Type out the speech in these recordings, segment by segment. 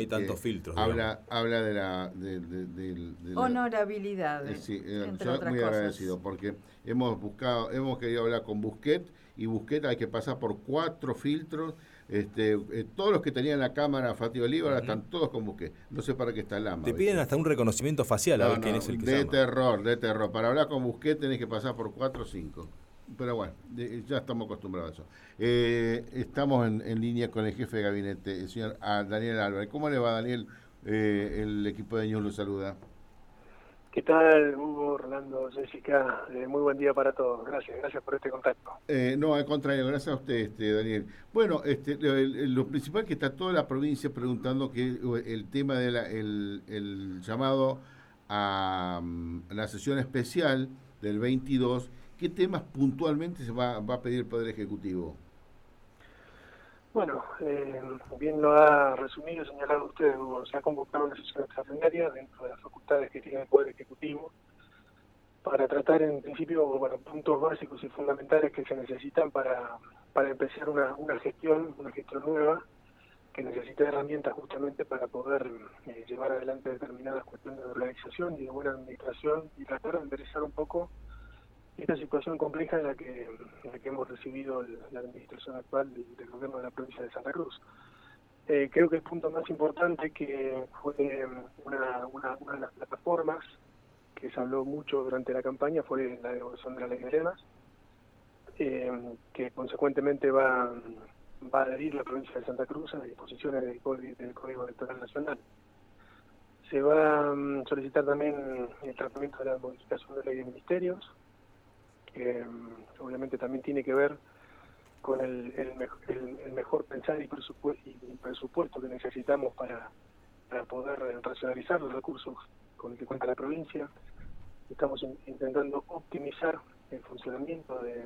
hay tantos filtros. Habla, habla de la... De, Honorabilidad. Eh, sí, eh, muy agradecido porque hemos buscado, hemos querido hablar con Busquet y Busquet hay que pasar por cuatro filtros este, eh, todos los que tenían la cámara Fatih Oliva están todos con Busquet. No sé para qué está el AMA. Te piden hasta un reconocimiento facial a ver quién es el que De terror, de terror. Para hablar con Busquet tenés que pasar por cuatro o cinco. Pero bueno, ya estamos acostumbrados a eso. Eh, estamos en, línea con el jefe de gabinete, el señor Daniel Álvarez. ¿Cómo le va, Daniel? Eh, el equipo de Ñus lo saluda. ¿Qué tal, Hugo, Orlando, Jessica? Eh, muy buen día para todos. Gracias, gracias por este contacto. Eh, no, al contrario, gracias a usted, este, Daniel. Bueno, este, lo, principal que está toda la provincia preguntando que el tema del de el llamado a, mm, la sesión especial del 22, ¿qué temas puntualmente se va, a pedir el Poder Ejecutivo? Bueno, eh, bien lo ha resumido y señalado usted, se ha convocado una sesión extraordinaria dentro de las facultades que tiene el Poder Ejecutivo para tratar en principio bueno, puntos básicos y fundamentales que se necesitan para, para empezar una, una gestión, una gestión nueva que necesita herramientas justamente para poder eh, llevar adelante determinadas cuestiones de organización y de buena administración y tratar de enderezar un poco esta situación compleja en la que, que hemos recibido la administración actual del, gobierno de la provincia de Santa Cruz. Eh, creo que el punto más importante que fue una, una, una, de las plataformas que se habló mucho durante la campaña fue la devolución de la ley de lemas, eh, que consecuentemente va, va a adherir la provincia de Santa Cruz a las disposiciones del, del Código Electoral Nacional. Se va a mm, solicitar también el tratamiento de la modificación de la ley de ministerios, que mm, obviamente también tiene que ver con el, el, mejor pensar y presupuesto, que necesitamos para, poder racionalizar los recursos con el que cuenta la provincia. Estamos intentando optimizar el funcionamiento de,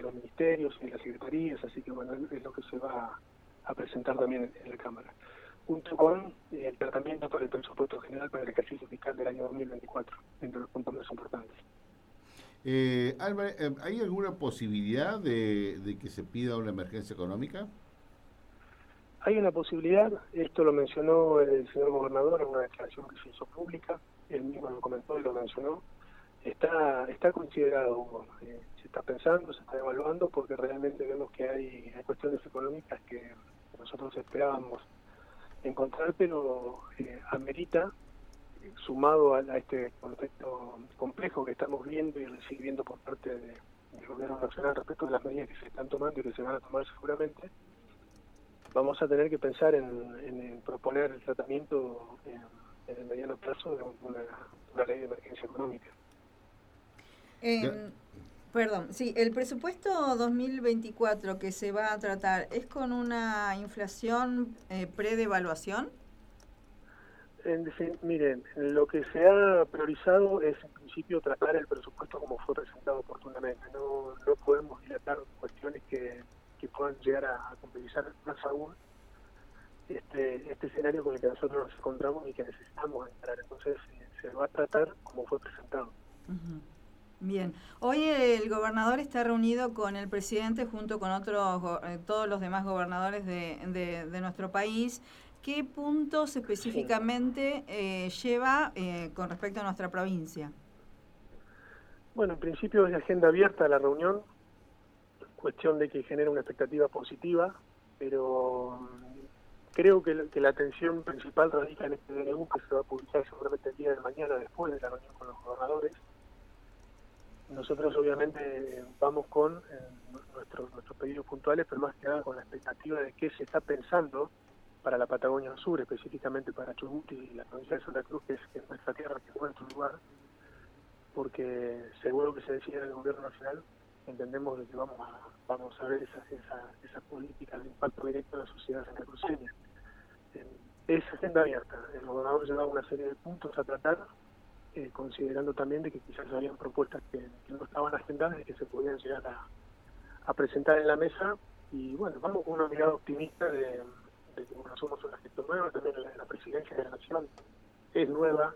los ministerios y las secretarías, así que bueno, es lo que se va a presentar también en, la Cámara, junto con el tratamiento para el presupuesto general para el ejercicio fiscal del año 2024, entre los puntos más importantes. Eh, eh, ¿hay alguna posibilidad de, que se pida una emergencia económica? Hay una posibilidad, esto lo mencionó el señor gobernador en una declaración que se hizo pública, él mismo lo comentó y lo mencionó. Está, está considerado, eh, se está pensando, se está evaluando, porque realmente vemos que hay, hay cuestiones económicas que nosotros esperábamos encontrar, pero eh, amerita sumado a, este contexto complejo que estamos viendo y recibiendo por parte del gobierno nacional respecto de las medidas que se están tomando y que se van a tomar seguramente, vamos a tener que pensar en, proponer el tratamiento en, el mediano plazo de una, ley de emergencia económica. Eh, perdón, sí, el presupuesto 2024 que se va a tratar es con una inflación eh, pre-devaluación miren, lo que se ha priorizado es en principio tratar el presupuesto como fue presentado oportunamente. No, no podemos dilatar cuestiones que, que puedan llegar a, complejizar más aún este, este escenario con el que nosotros nos encontramos y que necesitamos entrar. Entonces eh, se va a tratar como fue presentado. Bien, hoy el gobernador está reunido con el presidente junto con otros, eh, todos los demás gobernadores de, de nuestro país ¿Qué puntos específicamente eh, lleva eh, con respecto a nuestra provincia? Bueno, en principio es de agenda abierta la reunión, cuestión de que genere una expectativa positiva, pero mm, creo que, la atención principal radica en este DNU que se va a publicar seguramente el día de mañana después de la reunión con los gobernadores. Nosotros obviamente vamos con eh, nuestros, nuestros pedidos puntuales, pero más que nada con la expectativa de qué se está pensando para la Patagonia Sur, específicamente para Chubut y la provincia de Santa Cruz, que es, nuestra tierra, que es nuestro lugar, porque seguro que se decide en el gobierno nacional, entendemos que vamos a, vamos a ver esa, esa, esa política de impacto directo en la sociedad santacruceña. Es agenda abierta, el gobernador llevaba una serie de puntos a tratar, eh, considerando también de que quizás habían propuestas que, no estaban agendadas y que se podían llegar a, a presentar en la mesa, y bueno, vamos con una mirada optimista de de que somos una gestión nueva, también la, presidencia de la Nación es nueva,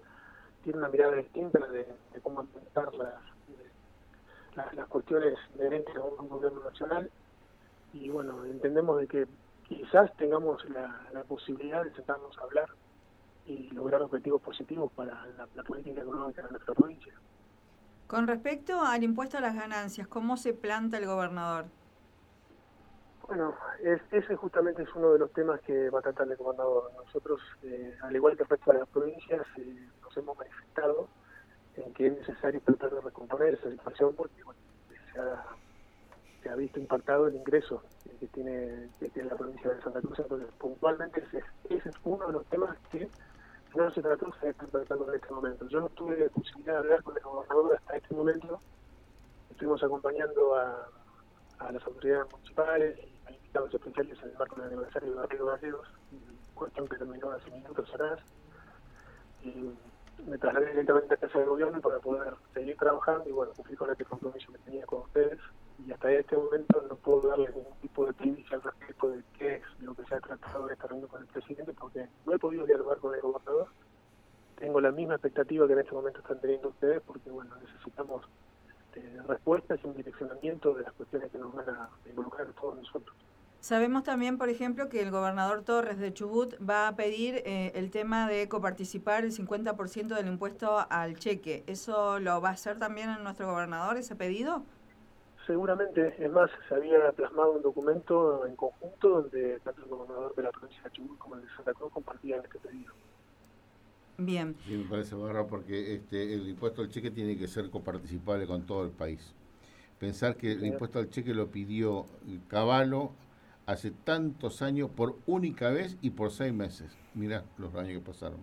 tiene una mirada distinta de, cómo enfrentar las, las, cuestiones inherentes a un gobierno nacional y bueno, entendemos de que quizás tengamos la, posibilidad de sentarnos a hablar y lograr objetivos positivos para la, política económica de nuestra provincia. Con respecto al impuesto a las ganancias, ¿cómo se planta el gobernador? Bueno, ese justamente es uno de los temas que va a tratar el gobernador. Nosotros, eh, al igual que el resto de las provincias, eh, nos hemos manifestado en que es necesario tratar de recomponer esa situación porque se, ha, visto impactado el ingreso que tiene, que tiene la provincia de Santa Cruz. Entonces, puntualmente ese, es uno de los temas que no se trató, se está tratando en este momento. Yo no tuve la posibilidad de hablar con el gobernador hasta este momento. Estuvimos acompañando a, a las autoridades municipales invitados especiales en el marco del aniversario de Barrio Gallegos, cuestión que terminó hace minutos atrás. Y me trasladé directamente a casa del gobierno para poder seguir trabajando y bueno, cumplir con este compromiso que tenía con ustedes. Y hasta este momento no puedo darle ningún tipo de primicia al respecto de qué es lo que se ha tratado de esta reunión con el presidente, porque no he podido dialogar con el gobernador. Tengo la misma expectativa que en este momento están teniendo ustedes, porque bueno, necesitamos eh, respuestas y un direccionamiento de las cuestiones que nos van a involucrar a todos nosotros. Sabemos también, por ejemplo, que el gobernador Torres de Chubut va a pedir eh, el tema de coparticipar el 50% del impuesto al cheque. ¿Eso lo va a hacer también en nuestro gobernador, ese pedido? Seguramente, es más, se había plasmado un documento en conjunto donde tanto el gobernador de la provincia de Chubut como el de Santa Cruz compartían este pedido. Bien. Sí, me parece barra porque este, el impuesto al cheque tiene que ser coparticipable con todo el país. Pensar que el impuesto al cheque lo pidió Caballo hace tantos años por única vez y por seis meses. Mira los años que pasaron.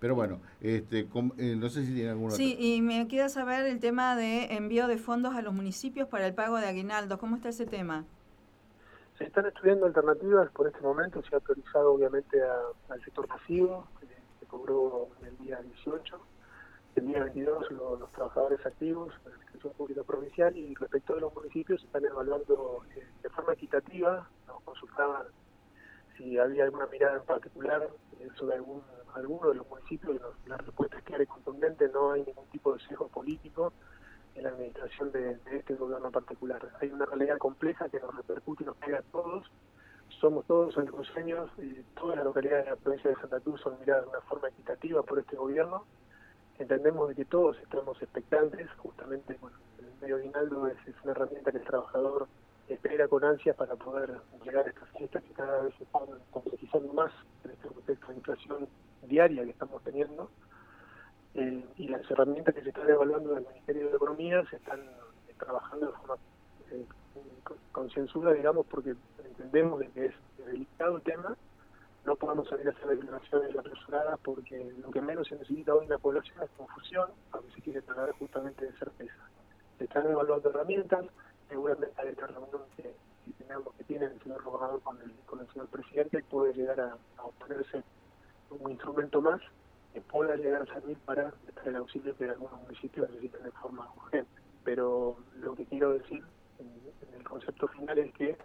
Pero bueno, este, eh, no sé si tiene alguna. Sí, y me queda saber el tema de envío de fondos a los municipios para el pago de aguinaldos. ¿Cómo está ese tema? Se están estudiando alternativas por este momento. Se ha autorizado, obviamente, al sector pasivo, que se cobró el día 18 el día 22 los, trabajadores activos de la Administración Pública Provincial y respecto de los municipios están evaluando eh, de forma equitativa, nos consultaban si había alguna mirada en particular sobre algún, alguno de los municipios y la respuesta es clara y contundente, no hay ningún tipo de sesgo político en la administración de, este gobierno en particular. Hay una realidad compleja que nos repercute y nos pega a todos, somos todos alcoceños, y todas las localidades de la provincia de Santa Cruz son miradas de una forma equitativa por este gobierno entendemos de que todos estamos expectantes, justamente bueno, el medio aguinaldo es, una herramienta que el trabajador espera con ansias para poder llegar a estas fiestas que cada vez se están complejizando más en este contexto de inflación diaria que estamos teniendo. Eh, y las herramientas que se están evaluando del Ministerio de Economía se están eh, trabajando de forma eh, digamos, porque entendemos de que es delicado el tema no podemos salir a hacer declaraciones apresuradas porque lo que menos se necesita hoy en la población es confusión, aunque se quiere tratar justamente de certeza. Se están evaluando herramientas, seguramente a esta reunión que, tenemos, que tiene el señor gobernador con el, con el señor presidente puede llegar a, obtenerse un instrumento más que pueda llegar a servir para estar el auxilio que algunos municipios necesitan de forma urgente. Pero lo que quiero decir en el concepto final es que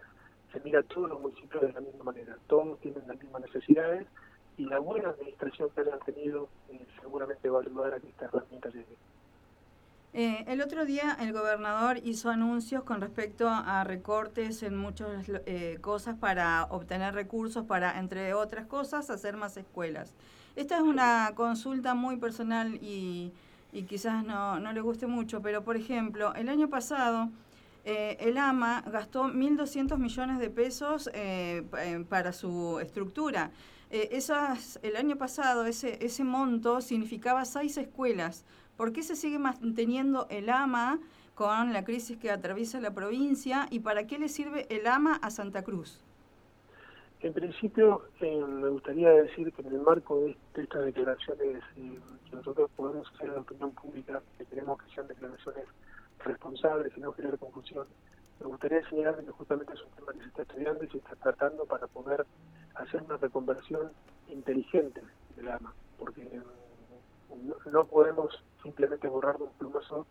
se mira a todos los municipios de la misma manera, todos tienen las mismas necesidades y la buena administración que han tenido eh, seguramente va a ayudar a que esta herramienta llegue. Eh, el otro día el gobernador hizo anuncios con respecto a recortes en muchas eh, cosas para obtener recursos para, entre otras cosas, hacer más escuelas. Esta es una consulta muy personal y, y quizás no, no le guste mucho, pero por ejemplo, el año pasado eh, el AMA gastó 1.200 millones de pesos eh, eh, para su estructura. esas, el año pasado ese, ese monto significaba seis escuelas. ¿Por qué se sigue manteniendo el AMA con la crisis que atraviesa la provincia y para qué le sirve el AMA a Santa Cruz? En principio, me gustaría decir que en el marco de, estas declaraciones que nosotros podemos hacer la opinión pública, que queremos que sean declaraciones responsables y no generar confusión. Me gustaría señalar que justamente es un tema que se está estudiando y se está tratando para poder hacer una reconversión inteligente del AMA, porque no, podemos simplemente borrar de un plumazo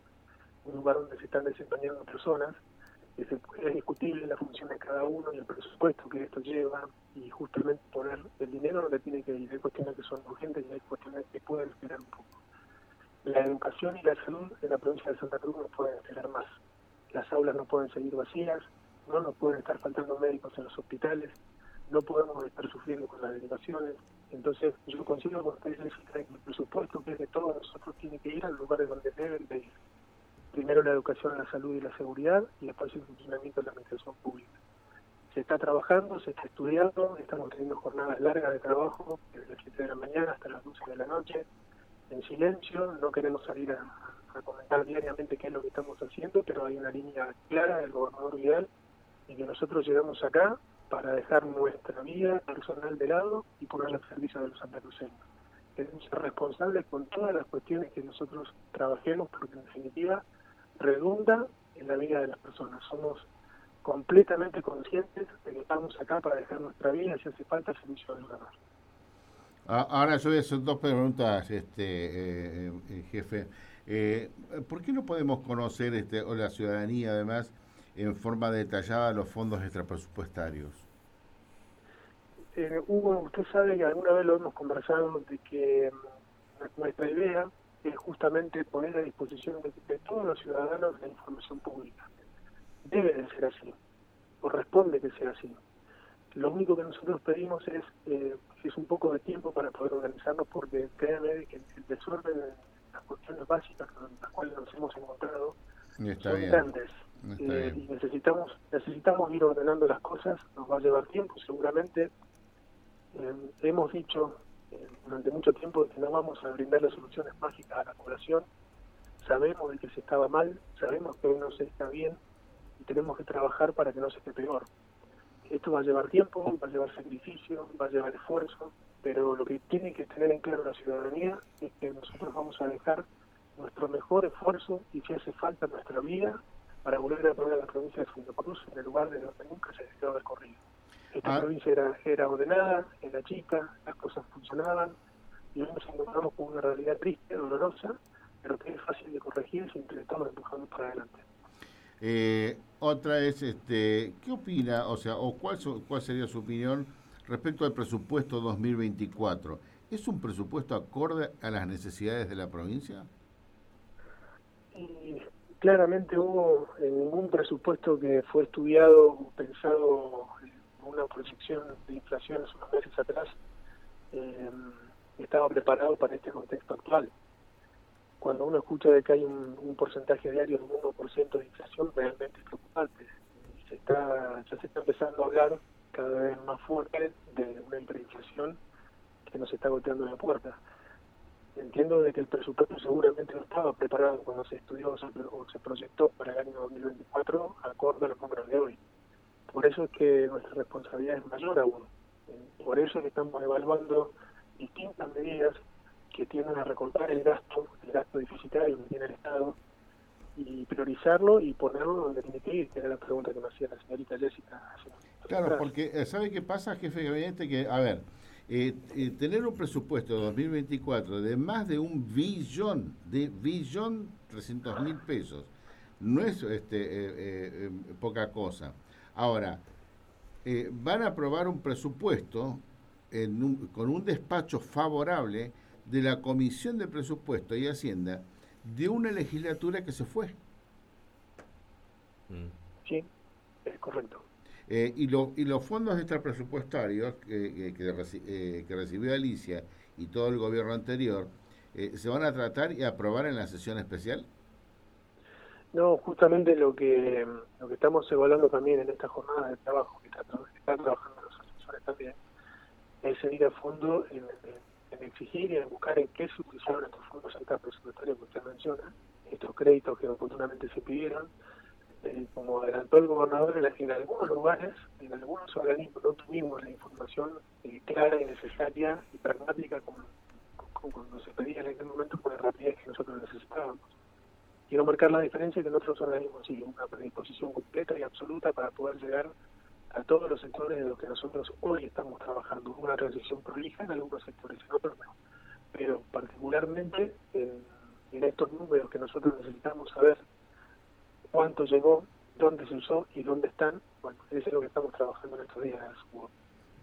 un lugar donde se están desempeñando personas, es discutible la función de cada uno y el presupuesto que esto lleva, y justamente poner el dinero donde tiene que ir. Hay cuestiones que son urgentes y hay cuestiones que pueden esperar un poco. La educación y la salud en la provincia de Santa Cruz no pueden esperar más. Las aulas no pueden seguir vacías, no nos pueden estar faltando médicos en los hospitales, no podemos estar sufriendo con las delegaciones. Entonces, yo consigo con ustedes que el presupuesto que es de todos nosotros tiene que ir al lugar de donde deben de ir. Primero la educación, la salud y la seguridad, y después el funcionamiento de la administración pública. Se está trabajando, se está estudiando, estamos teniendo jornadas largas de trabajo, desde las 7 de la mañana hasta las 12 de la noche, en silencio, no queremos salir a, comentar diariamente qué es lo que estamos haciendo, pero hay una línea clara del gobernador Vidal y que nosotros llegamos acá para dejar nuestra vida personal de lado y ponerla al servicio de los andaluceños. Queremos ser responsables con todas las cuestiones que nosotros trabajemos, porque en definitiva redunda en la vida de las personas. Somos completamente conscientes de que estamos acá para dejar nuestra vida y si hace falta servicio del lugar. Ahora yo voy a hacer dos preguntas, este eh, eh, jefe. Eh, ¿Por qué no podemos conocer, este, o la ciudadanía además, en forma detallada los fondos extrapresupuestarios? Eh, Hugo, usted sabe que alguna vez lo hemos conversado de que mm, nuestra idea es justamente poner a disposición de, todos los ciudadanos la información pública. Debe de ser así, corresponde que sea así. Lo único que nosotros pedimos es, eh, es un poco de tiempo para poder organizarnos porque créanme que el desorden, las cuestiones básicas con las cuales nos hemos encontrado son grandes eh, y necesitamos necesitamos ir ordenando las cosas, nos va a llevar tiempo seguramente. Eh, hemos dicho eh, durante mucho tiempo que no vamos a brindar las soluciones mágicas a la población. Sabemos de que se estaba mal, sabemos que hoy no se está bien y tenemos que trabajar para que no se esté peor. Esto va a llevar tiempo, va a llevar sacrificio, va a llevar esfuerzo, pero lo que tiene que tener en claro la ciudadanía es que nosotros vamos a dejar nuestro mejor esfuerzo y si hace falta nuestra vida para volver a poner a la provincia de Santa Cruz en el lugar de donde nunca se debió haber corrido. Esta ah. provincia era, era ordenada, era chica, las cosas funcionaban y hoy nos encontramos con una realidad triste, dolorosa, pero que es fácil de corregir si entre todos empujando para adelante. Eh, otra es, este, ¿qué opina, o sea, o cuál, cuál sería su opinión respecto al presupuesto 2024? ¿Es un presupuesto acorde a las necesidades de la provincia? Claramente hubo en ningún presupuesto que fue estudiado pensado una proyección de inflación hace unos meses atrás eh, estaba preparado para este contexto actual. Cuando uno escucha de que hay un, porcentaje diario de un 1% de inflación, realmente es preocupante. Se está, ya se está empezando a hablar cada vez más fuerte de una hiperinflación que nos está golpeando en la puerta entiendo de que el presupuesto seguramente no estaba preparado cuando se estudió o se proyectó para el año 2024 acorde a los números de hoy. Por eso es que nuestra responsabilidad es mayor aún. Por eso es que estamos evaluando distintas medidas que tienden a recortar el gasto, el gasto deficitario que tiene el Estado, y priorizarlo y ponerlo donde tiene que ir, que era la pregunta que me hacía la señorita Jessica. Claro, porque eh, ¿sabe qué pasa, jefe de gabinete? Que, a ver, eh, eh, tener un presupuesto de 2024 de más de un billón, de billón 300 mil pesos, no es este, eh, poca cosa. Ahora, van a aprobar un presupuesto con un despacho favorable de la Comisión de Presupuesto y Hacienda de una legislatura que se fue. Sí, es correcto. Eh, y, y los fondos extrapresupuestarios que, eh, que, recibió Alicia y todo el gobierno anterior, eh, ¿se van a tratar y aprobar en la sesión especial? No, justamente lo que lo que estamos evaluando también en esta jornada de trabajo, que están trabajando los asesores también, es seguir a fondo en, exigir y en buscar en qué se estos fondos extrapresupuestarios que usted menciona, estos créditos que oportunamente se pidieron, eh, como adelantó el gobernador, en, algunos lugares, en algunos organismos no tuvimos la información eh, clara y necesaria y pragmática como, cuando se pedía en aquel momento con la rapidez que nosotros necesitábamos. Quiero marcar la diferencia que en otros organismos sí, una predisposición completa y absoluta para poder llegar a todos los sectores de los que nosotros hoy estamos trabajando. Una transición prolija en algunos sectores, en otros. Pero particularmente en, en estos números que nosotros necesitamos saber cuánto llegó, dónde se usó y dónde están. Bueno, eso es lo que estamos trabajando en estos días.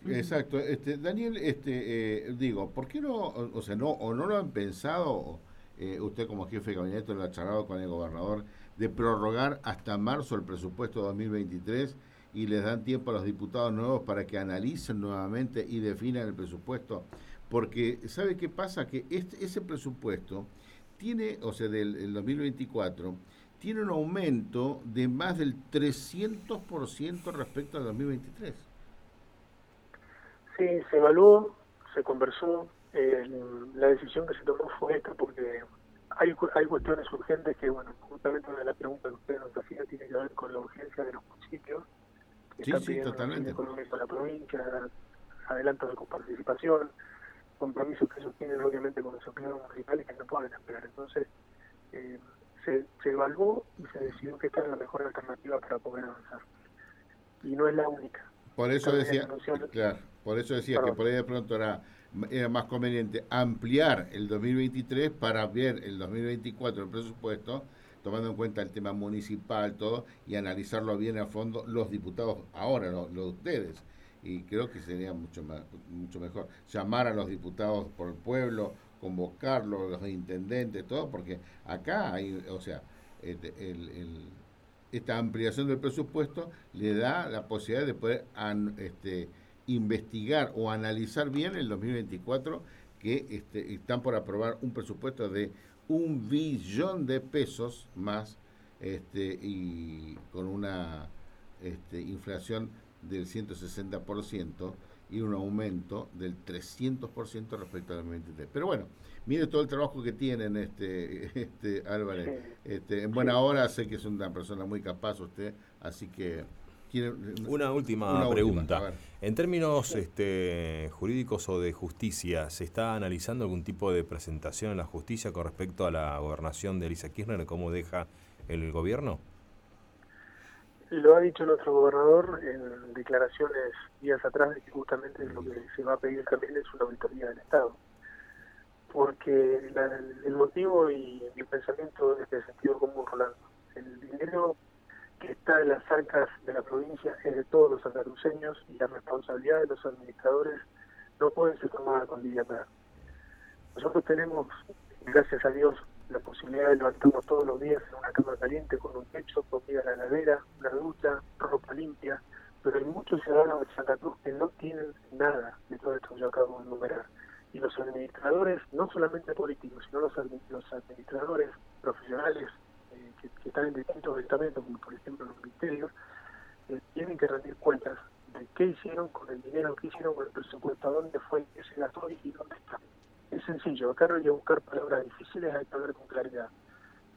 Exacto. Este, Daniel, este, eh, digo, ¿por qué no, o sea, no, o no lo han pensado, eh, usted como jefe de gabinete lo ha charlado con el gobernador, de prorrogar hasta marzo el presupuesto 2023 y les dan tiempo a los diputados nuevos para que analicen nuevamente y definan el presupuesto. Porque, ¿sabe qué pasa? Que este, ese presupuesto tiene, o sea, del 2024, tiene un aumento de más del 300% respecto al 2023. Sí, se evaluó, se conversó, eh, la decisión que se tomó fue esta porque hay, hay cuestiones urgentes que, bueno, justamente una de las preguntas que usted nos hacía tiene que ver con la urgencia de los municipios, sí, sí, pidiendo totalmente. económico a la provincia, adelantos de coparticipación, compromisos que ellos tienen obviamente con los empleados municipales que no pueden esperar. Entonces, eh, se, se evaluó y se decidió que esta era la mejor alternativa para poder avanzar. Y no es la única. Por eso También decía, claro, por eso decía que por ahí de pronto era, era más conveniente ampliar el 2023 para ver el 2024 el presupuesto, tomando en cuenta el tema municipal, todo, y analizarlo bien a fondo los diputados ahora, los, los de ustedes. Y creo que sería mucho más, mucho mejor llamar a los diputados por el pueblo, convocarlos, los intendentes, todo, porque acá hay, o sea, el, esta ampliación del presupuesto le da la posibilidad de poder an- este, investigar o analizar bien el 2024 que este, están por aprobar un presupuesto de un billón de pesos más este, y con una este, inflación del 160% y un aumento del 300% respecto al 2023. Pero bueno, mire todo el trabajo que tienen, este, este Álvarez. Este, en buena hora, sé que es una persona muy capaz usted, así que... quiere- Una última Una pregunta. en términos este, jurídicos o de justicia, ¿se está analizando algún tipo de presentación en la justicia con respecto a la gobernación de Elisa Kirchner, cómo deja el gobierno? Lo ha dicho nuestro gobernador en declaraciones días atrás de que justamente lo que se va a pedir también es una auditoría del Estado. Porque la- el motivo y el pensamiento es de sentido común, Rolando. El dinero que está en las arcas de la provincia es de todos los santacruceños y la responsabilidad de los administradores no puede ser tomada con liviandad. Nosotros tenemos, gracias a Dios, la posibilidad de levantarnos todos los días en una cama caliente con un techo, comida en la heladera, una ducha, ropa limpia, pero hay muchos ciudadanos de Santa Cruz que no tienen nada de todo esto que yo acabo de enumerar. Y los administradores, no solamente políticos, sino los, admi- los administradores profesionales que, que están en distintos estamentos, como por ejemplo los ministerios, eh, tienen que rendir cuentas de qué hicieron con el dinero, qué hicieron con el presupuesto, dónde fue, qué se gastó y dónde está. Es sencillo, acá no hay que buscar palabras difíciles, hay que hablar con claridad.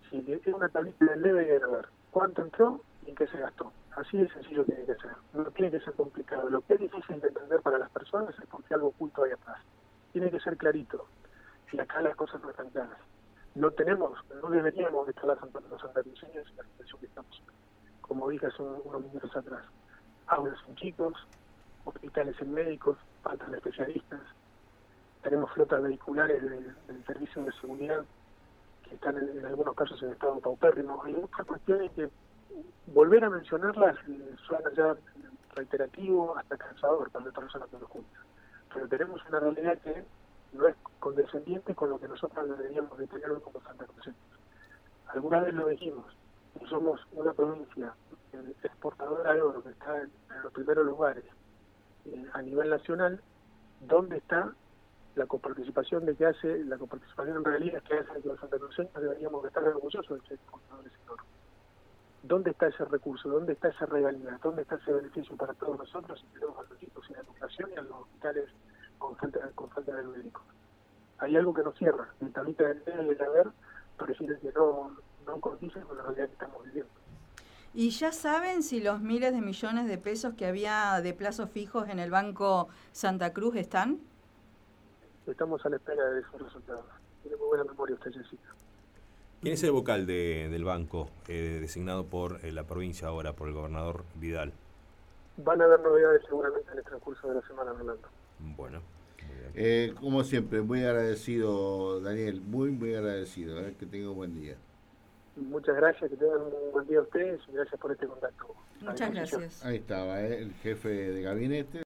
Si es una tablita del debe, hay que ver cuánto entró y en qué se gastó. Así de sencillo tiene que ser. No tiene que ser complicado. Lo que es difícil de entender para las personas es porque algo oculto hay atrás. Tiene que ser clarito. Y acá las cosas no están claras. No tenemos, no deberíamos estar las los santacruceños en la situación que estamos. Como dije hace un- unos minutos atrás. Aulas en chicos, hospitales en médicos, faltan especialistas, tenemos flotas vehiculares del, servicio de seguridad que están en, algunos casos en estado paupérrimo. Hay muchas cuestiones que volver a mencionarlas eh, suena ya reiterativo hasta cansador para la persona que lo escucha. Pero tenemos una realidad que no es condescendiente con lo que nosotros deberíamos de tener hoy como Santa Cruz. Alguna vez lo dijimos, somos una provincia exportadora de oro que está en, en los primeros lugares eh, a nivel nacional, ¿dónde está la coparticipación de que hace, la coparticipación en realidad que hace que los santacruceños deberíamos estar orgullosos de ser exportadores en oro? ¿Dónde está ese recurso? ¿Dónde está esa regalía? ¿Dónde está ese beneficio para todos nosotros y tenemos a los chicos sin educación y a los hospitales con falta, con falta de médicos? Hay algo que nos cierra. El tablita del debe del haber prefiere que no, no condice con la realidad que estamos viviendo. ¿Y ya saben si los miles de millones de pesos que había de plazos fijos en el Banco Santa Cruz están? Estamos a la espera de esos resultados. Tiene muy buena memoria usted, Jessica. ¿Quién es el vocal de- del banco eh, designado por eh, la provincia ahora, por el gobernador Vidal? Van a haber novedades seguramente en el transcurso de la semana, Rolando. Bueno. Eh, como siempre, muy agradecido, Daniel, muy, muy agradecido. eh, que tenga un buen día. Muchas gracias, que tengan un buen día ustedes y gracias por este contacto. A Muchas gracias. Ahí estaba, eh, el jefe de gabinete.